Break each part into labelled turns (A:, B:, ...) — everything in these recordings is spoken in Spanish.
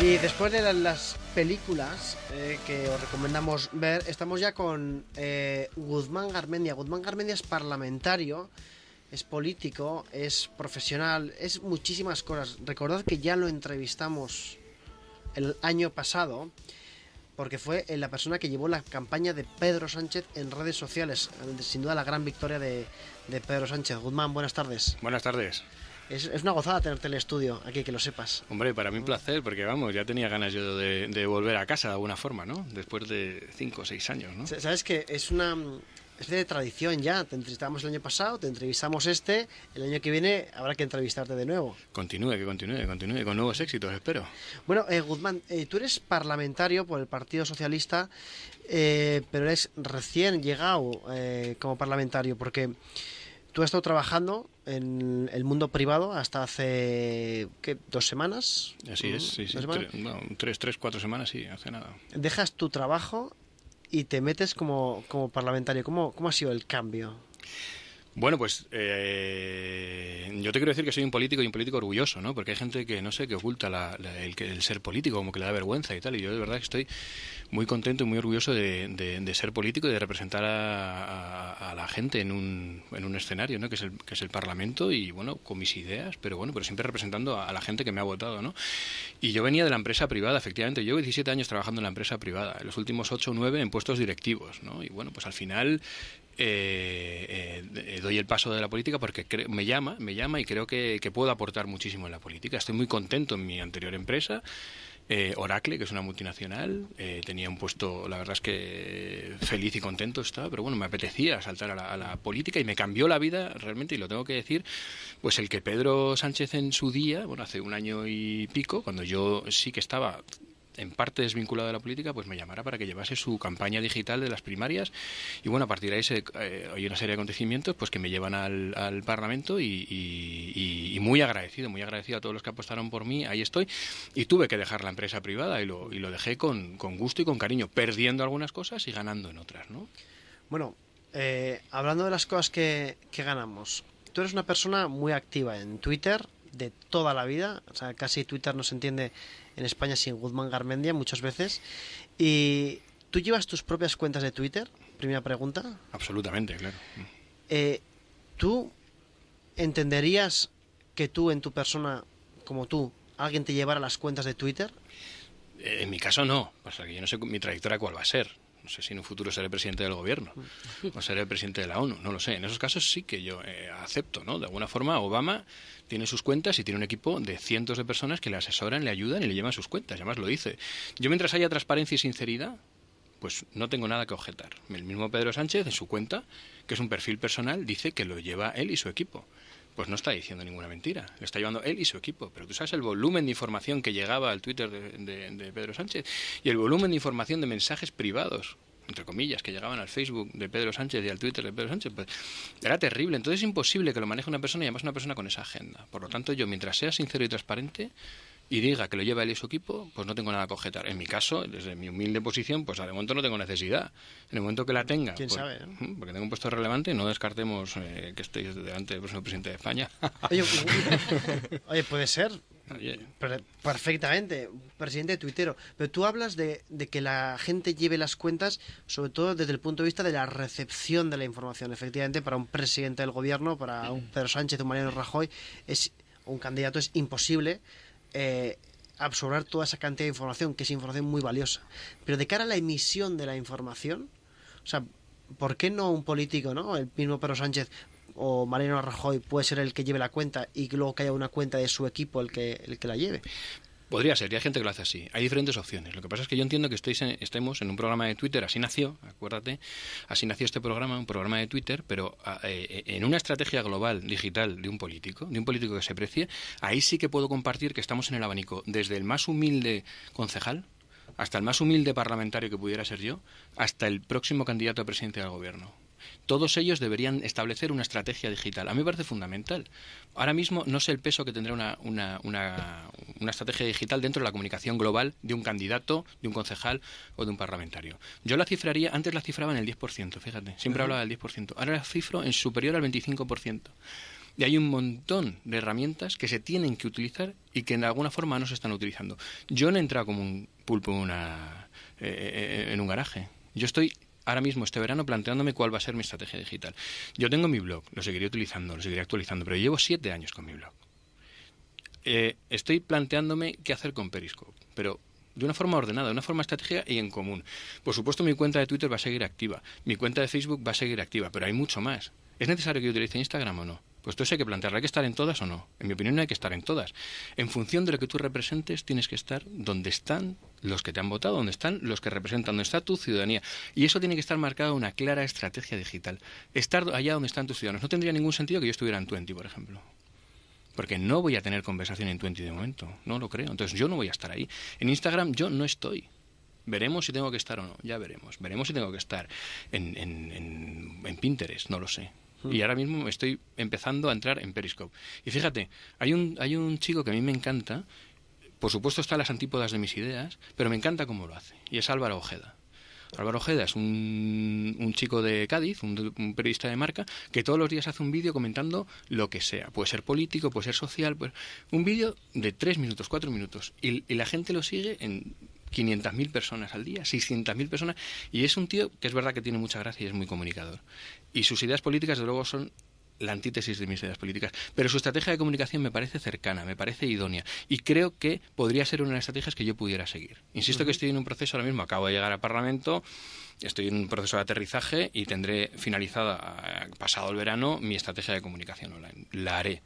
A: Y después de las películas eh, que os recomendamos ver, estamos ya con eh, Guzmán Garmendia. Guzmán Garmendia es parlamentario, es político, es profesional, es muchísimas cosas. Recordad que ya lo entrevistamos el año pasado porque fue la persona que llevó la campaña de Pedro Sánchez en redes sociales. Sin duda la gran victoria de, de Pedro Sánchez. Guzmán, buenas tardes.
B: Buenas tardes.
A: Es, una gozada tenerte en el estudio, aquí que lo sepas.
B: Hombre, para mí un placer, porque vamos, ya tenía ganas yo de, volver a casa de alguna forma, ¿no? Después de cinco o seis años, ¿no?
A: Sabes que es una especie de tradición ya. Te entrevistamos el año pasado, te entrevistamos este, el año que viene habrá que entrevistarte de nuevo.
B: Continúe, que continúe, continúe, con nuevos éxitos, espero.
A: Bueno, eh, Guzmán, eh, tú eres parlamentario por el Partido Socialista, eh, pero eres recién llegado como parlamentario, porque tú has estado trabajando en el mundo privado hasta hace ¿qué, dos semanas.
B: Así es, sí, sí. Tres, tres, cuatro semanas, sí, hace nada.
A: Dejas tu trabajo y te metes como, como parlamentario. ¿Cómo, ¿Cómo ha sido el cambio?
B: Bueno, pues eh, yo te quiero decir que soy un político y un político orgulloso, ¿no? Porque hay gente que, no sé, que oculta el, el, ser político, como que le da vergüenza y tal. Y yo de verdad que estoy muy contento y muy orgulloso de, ser político y de representar a, la gente en un, en un escenario, ¿no? Que es, el, que es el Parlamento y, bueno, con mis ideas, pero bueno, pero siempre representando a, la gente que me ha votado, ¿no? Y yo venía de la empresa privada, efectivamente. Yo llevo 17 años trabajando en la empresa privada, los últimos 8 o 9 en puestos directivos, ¿no? Y bueno, pues al final eh, eh, doy el paso de la política porque me llama, me llama y creo que, puedo aportar muchísimo en la política. Estoy muy contento en mi anterior empresa. Eh, Oracle, que es una multinacional, tenía un puesto, la verdad es que feliz y contento estaba, pero bueno, me apetecía saltar a la, a la, política y me cambió la vida realmente, y lo tengo que decir, pues el que Pedro Sánchez en su día, bueno, hace un año y pico, cuando yo sí que estaba en parte desvinculado de la política, pues me llamara para que llevase su campaña digital de las primarias. Y bueno, a partir de ahí se, eh, hay una serie de acontecimientos pues que me llevan al, Parlamento y, muy agradecido, muy agradecido a todos los que apostaron por mí. Ahí estoy. Y tuve que dejar la empresa privada y lo, y lo dejé con, gusto y con cariño, perdiendo algunas cosas y ganando en otras, ¿no?
A: Bueno, eh, hablando de las cosas que, que ganamos, tú eres una persona muy activa en Twitter de toda la vida, o sea, casi Twitter no se entiende en España sin Guzmán Garmendia muchas veces. ¿Y tú llevas tus propias cuentas de Twitter? Primera pregunta.
B: Absolutamente, claro.
A: Eh, ¿Tú entenderías que tú en tu persona, como tú, alguien te llevara las cuentas de Twitter?
B: Eh, en mi caso no, o sea, que yo no sé mi trayectoria cuál va a ser. No sé si en un futuro seré presidente del gobierno o seré presidente de la ONU, no lo sé. En esos casos sí que yo eh, acepto, ¿no? De alguna forma, Obama tiene sus cuentas y tiene un equipo de cientos de personas que le asesoran, le ayudan y le llevan sus cuentas. Además lo dice. Yo mientras haya transparencia y sinceridad, pues no tengo nada que objetar. El mismo Pedro Sánchez en su cuenta, que es un perfil personal, dice que lo lleva él y su equipo. Pues no está diciendo ninguna mentira, lo está llevando él y su equipo. Pero tú sabes el volumen de información que llegaba al Twitter de, Pedro Sánchez y el volumen de información de mensajes privados entre comillas, que llegaban al Facebook de Pedro Sánchez y al Twitter de Pedro Sánchez, pues era terrible. Entonces es imposible que lo maneje una persona y además una persona con esa agenda. Por lo tanto, yo, mientras sea sincero y transparente y diga que lo lleva él y su equipo, pues no tengo nada que objetar. En mi caso, desde mi humilde posición, pues de momento no tengo necesidad. En el momento que la tenga,
A: ¿Quién
B: pues,
A: sabe,
B: porque tengo un puesto relevante, no descartemos eh, que estoy delante del próximo presidente de España.
A: oye puede ser, Perfectamente, presidente tuitero. Pero tú hablas de, que la gente lleve las cuentas, sobre todo desde el punto de vista de la recepción de la información. Efectivamente, para un presidente del gobierno, para un Pedro Sánchez, un Mariano Rajoy, es un candidato es imposible eh, absorber toda esa cantidad de información, que es información muy valiosa. Pero de cara a la emisión de la información, o sea, ¿por qué no un político, no? El mismo Pedro Sánchez o Mariano Rajoy puede ser el que lleve la cuenta y luego que haya una cuenta de su equipo el que, el que la lleve.
B: Podría ser, y hay gente que lo hace así. Hay diferentes opciones. Lo que pasa es que yo entiendo que estéis estemos en un programa de Twitter, así nació, acuérdate, así nació este programa, un programa de Twitter, pero eh, en una estrategia global, digital, de un político, de un político que se precie, ahí sí que puedo compartir que estamos en el abanico, desde el más humilde concejal, hasta el más humilde parlamentario que pudiera ser yo, hasta el próximo candidato a presidente del gobierno todos ellos deberían establecer una estrategia digital. A mí me parece fundamental. Ahora mismo no sé el peso que tendrá una, una, una, estrategia digital dentro de la comunicación global de un candidato, de un concejal o de un parlamentario. Yo la cifraría, antes la cifraba en el 10%, fíjate, siempre hablaba del 10%, ahora la cifro en superior al 25%. Y hay un montón de herramientas que se tienen que utilizar y que en alguna forma no se están utilizando. Yo no he entrado como un pulpo en, una, eh, en un garaje. Yo estoy ahora mismo este verano planteándome cuál va a ser mi estrategia digital. Yo tengo mi blog, lo seguiré utilizando, lo seguiré actualizando, pero llevo siete años con mi blog. Eh, estoy planteándome qué hacer con Periscope, pero de una forma ordenada, de una forma estratégica y en común. Por supuesto, mi cuenta de Twitter va a seguir activa, mi cuenta de Facebook va a seguir activa, pero hay mucho más. ¿Es necesario que utilice Instagram o no? Pues esto hay que plantearlo. ¿Hay que estar en todas o no? En mi opinión, no hay que estar en todas. En función de lo que tú representes, tienes que estar donde están los que te han votado, donde están los que representan, donde está tu ciudadanía. Y eso tiene que estar marcado una clara estrategia digital. Estar allá donde están tus ciudadanos. No tendría ningún sentido que yo estuviera en Twenty, por ejemplo. Porque no voy a tener conversación en Twenty de momento. No lo creo. Entonces yo no voy a estar ahí. En Instagram yo no estoy. Veremos si tengo que estar o no. Ya veremos. Veremos si tengo que estar en, en, en Pinterest. No lo sé. Hmm. Y ahora mismo estoy empezando a entrar en Periscope. Y fíjate, hay un, hay un chico que a mí me encanta, por supuesto está a las antípodas de mis ideas, pero me encanta cómo lo hace. Y es Álvaro Ojeda. Álvaro Ojeda es un, un chico de Cádiz, un, periodista de marca, que todos los días hace un vídeo comentando lo que sea. Puede ser político, puede ser social. un vídeo de tres minutos, cuatro minutos. Y, y la gente lo sigue en 500.000 personas al día, 600.000 personas, y es un tío que es verdad que tiene mucha gracia y es muy comunicador. Y sus ideas políticas, de luego, son la antítesis de mis ideas políticas. Pero su estrategia de comunicación me parece cercana, me parece idónea. Y creo que podría ser una de las estrategias que yo pudiera seguir. Insisto que estoy en un proceso ahora mismo, acabo de llegar al Parlamento, estoy en un proceso de aterrizaje y tendré finalizada, pasado el verano, mi estrategia de comunicación online. La haré.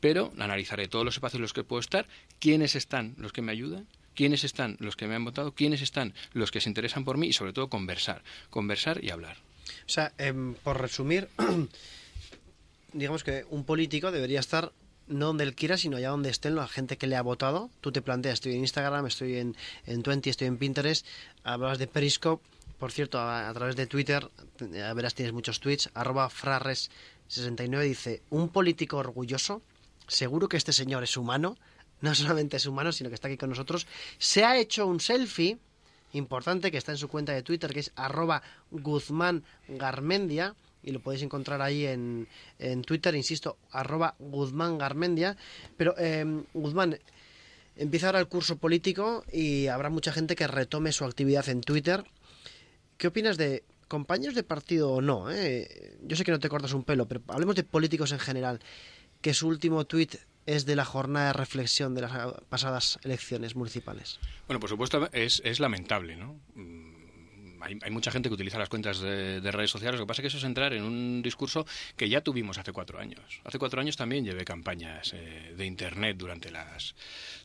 B: Pero analizaré todos los espacios en los que puedo estar, quiénes están los que me ayudan quiénes están los que me han votado, quiénes están los que se interesan por mí y sobre todo conversar, conversar y hablar.
A: O sea, em, por resumir, digamos que un político debería estar no donde él quiera, sino allá donde estén la gente que le ha votado. Tú te planteas, estoy en Instagram, estoy en, en Twenty, estoy en Pinterest, hablabas de Periscope, por cierto, a, través de Twitter, a verás, tienes muchos tweets, arroba frares69 dice, un político orgulloso, seguro que este señor es humano, no solamente es humano, sino que está aquí con nosotros, se ha hecho un selfie importante que está en su cuenta de Twitter, que es arroba Guzmán Garmendia, y lo podéis encontrar ahí en, en Twitter, insisto, arroba Guzmán Garmendia. Pero em, Guzmán, empieza ahora el curso político y habrá mucha gente que retome su actividad en Twitter. ¿Qué opinas de compañeros de partido o no? Eh? Yo sé que no te cortas un pelo, pero hablemos de políticos en general. Que su último tuit es de la jornada de reflexión de las pasadas elecciones municipales?
B: Bueno, por supuesto, es, es lamentable, ¿no? Mm, hay, hay, mucha gente que utiliza las cuentas de, redes sociales. Lo que pasa es que eso es entrar en un discurso que ya tuvimos hace cuatro años. Hace cuatro años también llevé campañas eh, de Internet durante, las,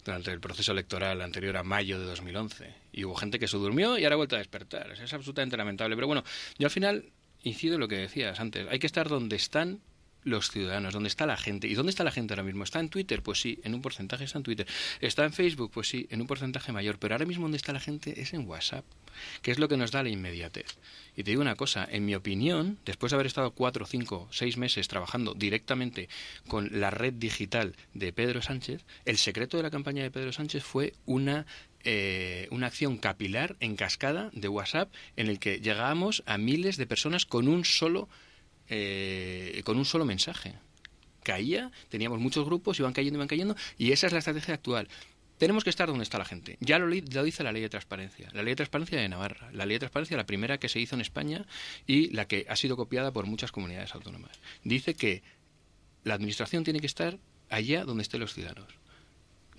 B: durante el proceso electoral anterior a mayo de 2011. Y hubo gente que se durmió y ahora ha vuelto a despertar. Es absolutamente lamentable. Pero bueno, yo al final incido en lo que decías antes. Hay que estar donde están los ciudadanos, dónde está la gente. ¿Y dónde está la gente ahora mismo? ¿Está en Twitter? Pues sí, en un porcentaje está en Twitter. ¿Está en Facebook? Pues sí, en un porcentaje mayor. Pero ahora mismo dónde está la gente es en WhatsApp, que es lo que nos da la inmediatez. Y te digo una cosa, en mi opinión, después de haber estado cuatro, cinco, seis meses trabajando directamente con la red digital de Pedro Sánchez, el secreto de la campaña de Pedro Sánchez fue una eh, una acción capilar en cascada de WhatsApp en el que llegábamos a miles de personas con un solo eh, con un solo mensaje. Caía, teníamos muchos grupos, iban cayendo, iban cayendo, y esa es la estrategia actual. Tenemos que estar donde está la gente. Ya lo, lo, dice la ley de transparencia. La ley de transparencia de Navarra. La ley de transparencia, la primera que se hizo en España y la que ha sido copiada por muchas comunidades autónomas. Dice que la administración tiene que estar allá donde estén los ciudadanos.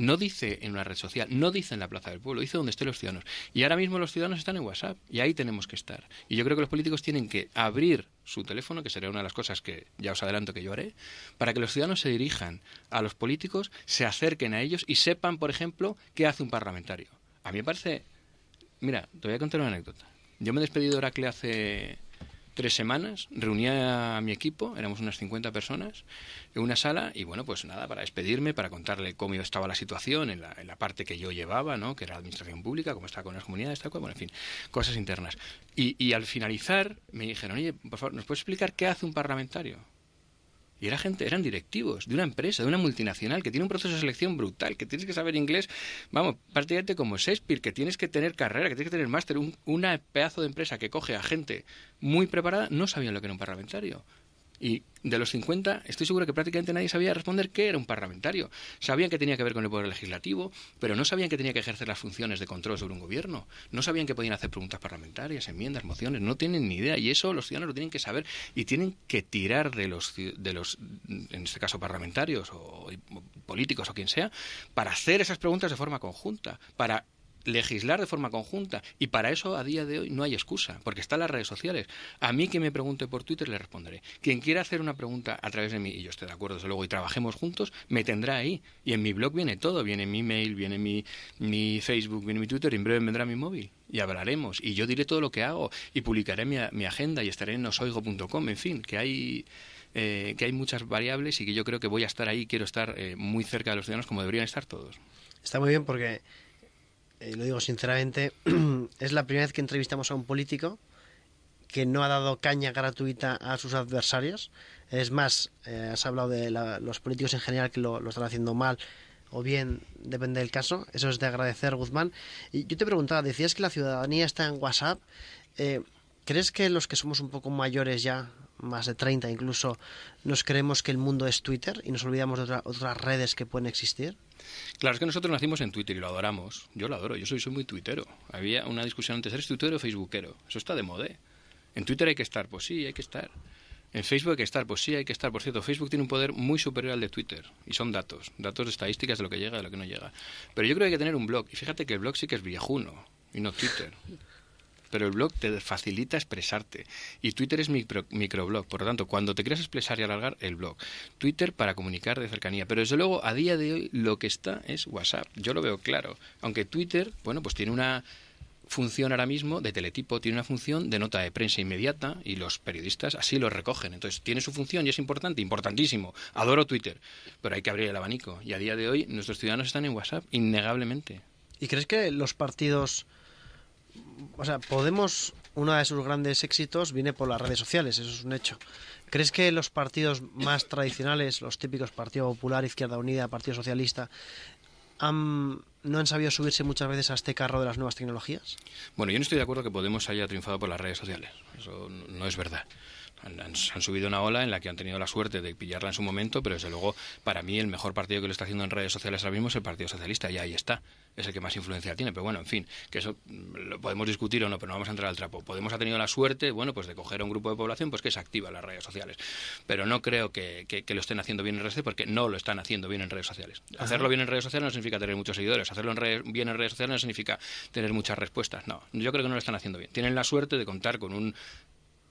B: No dice en una red social, no dice en la Plaza del Pueblo, dice donde estén los ciudadanos. Y ahora mismo los ciudadanos están en WhatsApp y ahí tenemos que estar. Y yo creo que los políticos tienen que abrir su teléfono, que sería una de las cosas que ya os adelanto que yo haré, para que los ciudadanos se dirijan a los políticos, se acerquen a ellos y sepan, por ejemplo, qué hace un parlamentario. A mí me parece... Mira, te voy a contar una anécdota. Yo me he despedido de Oracle hace tres semanas, reuní a mi equipo, éramos unas 50 personas, en una sala y bueno, pues nada, para despedirme, para contarle cómo estaba la situación en la, en la parte que yo llevaba, ¿no? que era la administración pública, cómo estaba con las comunidades, tal cual, bueno, en fin, cosas internas. Y, y al finalizar me dijeron, oye, por favor, ¿nos puedes explicar qué hace un parlamentario? Y era gente, eran directivos de una empresa, de una multinacional, que tiene un proceso de selección brutal, que tienes que saber inglés, vamos, prácticamente como Shakespeare, que tienes que tener carrera, que tienes que tener máster, un una pedazo de empresa que coge a gente muy preparada, no sabían lo que era un parlamentario. Y de los 50, estoy seguro que prácticamente nadie sabía responder qué era un parlamentario. Sabían que tenía que ver con el poder legislativo, pero no sabían que tenía que ejercer las funciones de control sobre un gobierno. No sabían que podían hacer preguntas parlamentarias, enmiendas, mociones. No tienen ni idea. Y eso los ciudadanos lo tienen que saber y tienen que tirar de los, de los en este caso, parlamentarios o políticos o quien sea, para hacer esas preguntas de forma conjunta, para legislar de forma conjunta. Y para eso a día de hoy no hay excusa, porque están las redes sociales. A mí que me pregunte por Twitter le responderé. Quien quiera hacer una pregunta a través de mí, y yo estoy de acuerdo desde luego, y trabajemos juntos, me tendrá ahí. Y en mi blog viene todo, viene mi mail, viene mi, mi Facebook, viene mi Twitter, y en breve vendrá mi móvil. Y hablaremos, y yo diré todo lo que hago, y publicaré mi, mi agenda, y estaré en nosoigo.com, en fin, que hay... Eh, que hay muchas variables y que yo creo que voy a estar ahí, quiero estar eh, muy cerca de los ciudadanos como deberían estar todos.
A: Está muy bien porque eh, lo digo sinceramente, es la primera vez que entrevistamos a un político que no ha dado caña gratuita a sus adversarios. Es más, eh, has hablado de los políticos en general que lo, están haciendo mal o bien, depende del caso. Eso es de agradecer, Guzmán. Y yo te preguntaba, decías que la ciudadanía está en WhatsApp. Eh, ¿Crees que los que somos un poco mayores ya, más de 30 incluso, nos creemos que el mundo es Twitter y nos olvidamos de otras redes que pueden existir?
B: Claro, es que nosotros nacimos en Twitter y lo adoramos. Yo lo adoro, yo soy, soy muy tuitero. Había una discusión antes, ¿eres tuitero o facebookero? Eso está de moda. En Twitter hay que estar, pues sí, hay que estar. En Facebook hay que estar, pues sí, hay que estar. Por cierto, Facebook tiene un poder muy superior al de Twitter. Y son datos, datos de estadísticas de lo que llega y de lo que no llega. Pero yo creo que hay que tener un blog. Y fíjate que el blog sí que es viejuno, y no Twitter pero el blog te facilita expresarte. Y Twitter es micro, microblog, por lo tanto, cuando te quieras expresar y alargar, el blog. Twitter para comunicar de cercanía. Pero desde luego, a día de hoy, lo que está es WhatsApp. Yo lo veo claro. Aunque Twitter, bueno, pues tiene una función ahora mismo de teletipo, tiene una función de nota de prensa inmediata y los periodistas así lo recogen. Entonces tiene su función y es importante, importantísimo. Adoro Twitter, pero hay que abrir el abanico. Y a día de hoy nuestros ciudadanos están en WhatsApp, innegablemente.
A: ¿Y crees que los partidos o sea, Podemos, uno de sus grandes éxitos viene por las redes sociales, eso es un hecho. ¿Crees que los partidos más tradicionales, los típicos Partido Popular, Izquierda Unida, Partido Socialista, no han sabido subirse muchas veces a este carro de las nuevas tecnologías?
B: Bueno, yo no estoy de acuerdo que Podemos haya triunfado por las redes sociales. Eso no es verdad. Han, subido una ola en la que han tenido la suerte de pillarla en su momento, pero desde luego, para mí, el mejor partido que lo está haciendo en redes sociales ahora mismo es el Partido Socialista, y ahí está. Es el que más influencia tiene. Pero bueno, en fin, que eso mm, lo podemos discutir o no, pero no vamos a entrar al trapo. Podemos ha tenido la suerte, bueno, pues de coger a un grupo de población pues que es activa en las redes sociales. Pero no creo que, lo estén haciendo bien en redes sociales porque no lo están haciendo bien en redes sociales. Hacerlo bien en redes sociales no significa tener muchos seguidores. Hacerlo en bien en redes sociales no significa tener muchas respuestas. No, yo creo que no lo están haciendo bien. Tienen la suerte de contar con un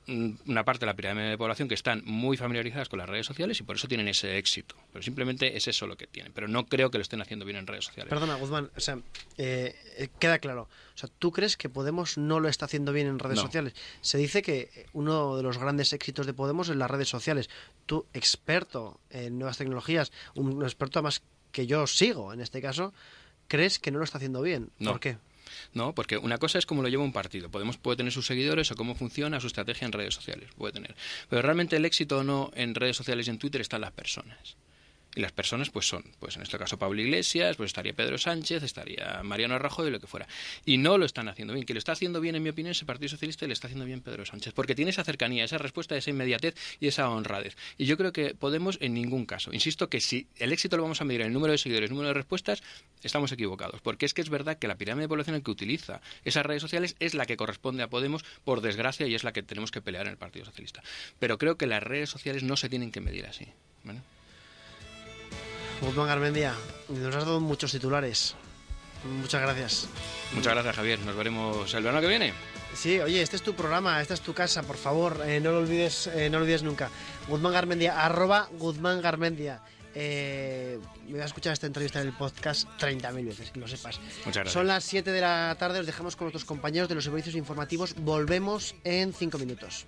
B: una parte de la pirámide de población que están muy familiarizadas con las redes sociales y por eso tienen ese éxito. Pero simplemente es eso lo que tienen. Pero no creo que lo estén haciendo bien en redes sociales.
A: Perdona, Guzmán, o sea, eh, eh, queda claro. O sea, ¿tú crees que Podemos no lo está haciendo bien en redes sociales? Se dice que uno de los grandes éxitos de Podemos es las redes sociales. Tú, experto en nuevas tecnologías, un experto además que yo sigo en este caso, ¿crees que no lo está haciendo bien? ¿Por qué?
B: ¿No? Porque una cosa es cómo lo lleva un partido. Podemos, puede tener sus seguidores o cómo funciona su estrategia en redes sociales. Puede tener. Pero realmente el éxito o no en redes sociales y en Twitter está en las personas. Y las personas, pues son, pues en este caso Pablo Iglesias, pues estaría Pedro Sánchez, estaría Mariano Rajoy, lo que fuera. Y no lo están haciendo bien. Que lo está haciendo bien, en mi opinión, ese Partido Socialista y le está haciendo bien Pedro Sánchez. Porque tiene esa cercanía, esa respuesta, esa inmediatez y esa honradez. Y yo creo que Podemos, en ningún caso. Insisto que si el éxito lo vamos a medir en el número de seguidores, el número de respuestas, estamos equivocados. Porque es que es verdad que la pirámide de población que utiliza esas redes sociales es la que corresponde a Podemos, por desgracia, y es la que tenemos que pelear en el Partido Socialista. Pero creo que las redes sociales no se tienen que medir así.
A: Guzmán Garmendia, nos has dado muchos titulares. Muchas gracias.
B: Muchas gracias, Javier. Nos veremos el verano que viene.
A: Sí, oye, este es tu programa, esta es tu casa, por favor, eh, no lo olvides, eh, no lo olvides nunca. Guzmán Garmendia, arroba Guzmán Garmendia. Eh, me voy a escuchar esta entrevista en el podcast 30.000 veces, que lo sepas.
B: Muchas gracias.
A: Son las 7 de la tarde, os dejamos con nuestros compañeros de los servicios informativos. Volvemos en 5 minutos.